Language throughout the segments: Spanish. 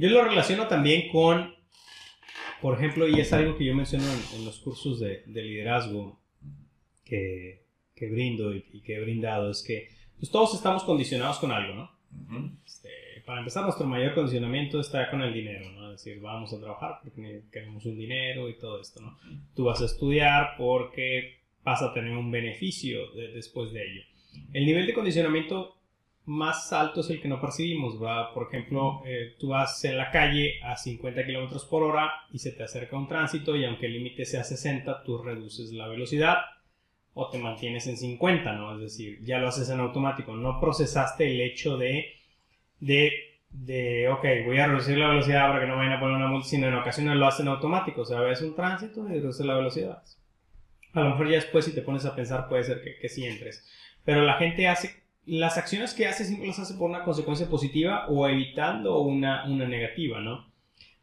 Yo lo relaciono también con, por ejemplo, y es algo que yo menciono en, los cursos de, liderazgo que, que brindo y, que he brindado, es que pues, todos estamos condicionados con algo, ¿no? Este, para empezar, nuestro mayor condicionamiento está con el dinero, ¿no? Es decir, vamos a trabajar porque queremos un dinero y todo esto, ¿no? Tú vas a estudiar porque vas a tener un beneficio después de ello. El nivel de condicionamiento más alto es el que no percibimos. ¿va? Por ejemplo, eh, tú vas en la calle a 50 kilómetros por hora y se te acerca un tránsito y aunque el límite sea 60, tú reduces la velocidad o te mantienes en 50, ¿no? Es decir, ya lo haces en automático. No procesaste el hecho de, de, de ok, voy a reducir la velocidad para que no vayan a poner una multa, sino en ocasiones lo hacen automático. O sea, ves un tránsito y reduces la velocidad. A lo mejor ya después si te pones a pensar puede ser que, que sí entres. Pero la gente hace las acciones que hace siempre las hace por una consecuencia positiva o evitando una, una negativa, ¿no?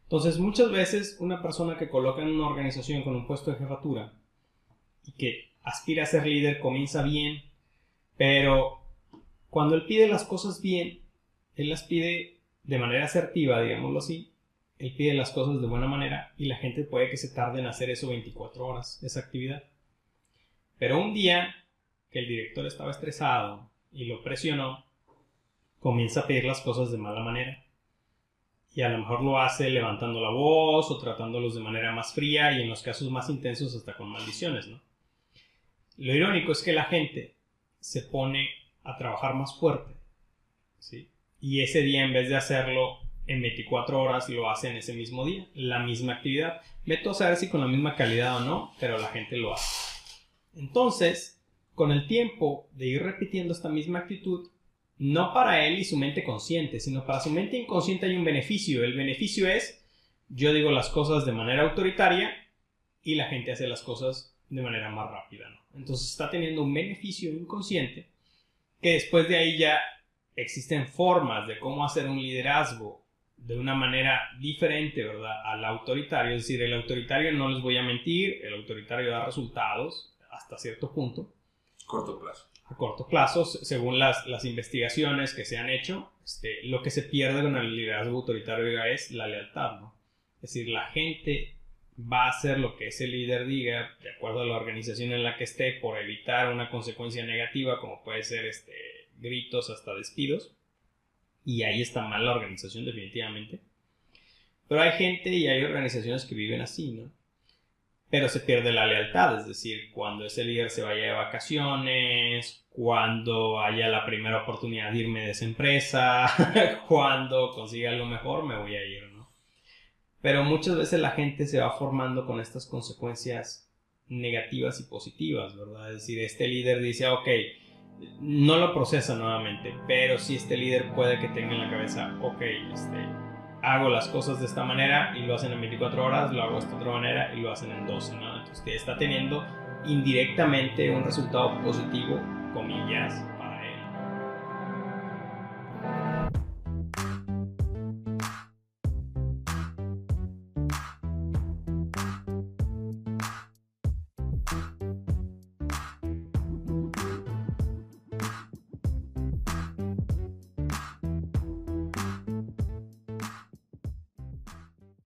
Entonces, muchas veces una persona que coloca en una organización con un puesto de jefatura y que aspira a ser líder comienza bien, pero cuando él pide las cosas bien, él las pide de manera asertiva, digámoslo así, él pide las cosas de buena manera y la gente puede que se tarde en hacer eso 24 horas, esa actividad. Pero un día que el director estaba estresado, y lo presionó, comienza a pedir las cosas de mala manera. Y a lo mejor lo hace levantando la voz o tratándolos de manera más fría y en los casos más intensos hasta con maldiciones, ¿no? Lo irónico es que la gente se pone a trabajar más fuerte, ¿sí? Y ese día en vez de hacerlo en 24 horas lo hace en ese mismo día, la misma actividad. Meto a saber si con la misma calidad o no, pero la gente lo hace. Entonces, con el tiempo de ir repitiendo esta misma actitud, no para él y su mente consciente, sino para su mente inconsciente hay un beneficio. El beneficio es, yo digo las cosas de manera autoritaria y la gente hace las cosas de manera más rápida. Entonces está teniendo un beneficio inconsciente que después de ahí ya existen formas de cómo hacer un liderazgo de una manera diferente, ¿verdad? Al autoritario. Es decir, el autoritario, no les voy a mentir, el autoritario da resultados hasta cierto punto corto plazo. A corto plazo, según las, las investigaciones que se han hecho, este, lo que se pierde con el liderazgo autoritario es la lealtad, ¿no? Es decir, la gente va a hacer lo que ese líder diga de acuerdo a la organización en la que esté por evitar una consecuencia negativa como puede ser este, gritos hasta despidos. Y ahí está mal la organización definitivamente. Pero hay gente y hay organizaciones que viven así, ¿no? Pero se pierde la lealtad, es decir, cuando ese líder se vaya de vacaciones, cuando haya la primera oportunidad de irme de esa empresa, cuando consiga algo mejor, me voy a ir, ¿no? Pero muchas veces la gente se va formando con estas consecuencias negativas y positivas, ¿verdad? Es decir, este líder dice, ok, no lo procesa nuevamente, pero si este líder puede que tenga en la cabeza, ok, este, hago las cosas de esta manera y lo hacen en 24 horas, lo hago de esta otra manera y lo hacen en 12, ¿no? Entonces está teniendo indirectamente un resultado positivo, comillas,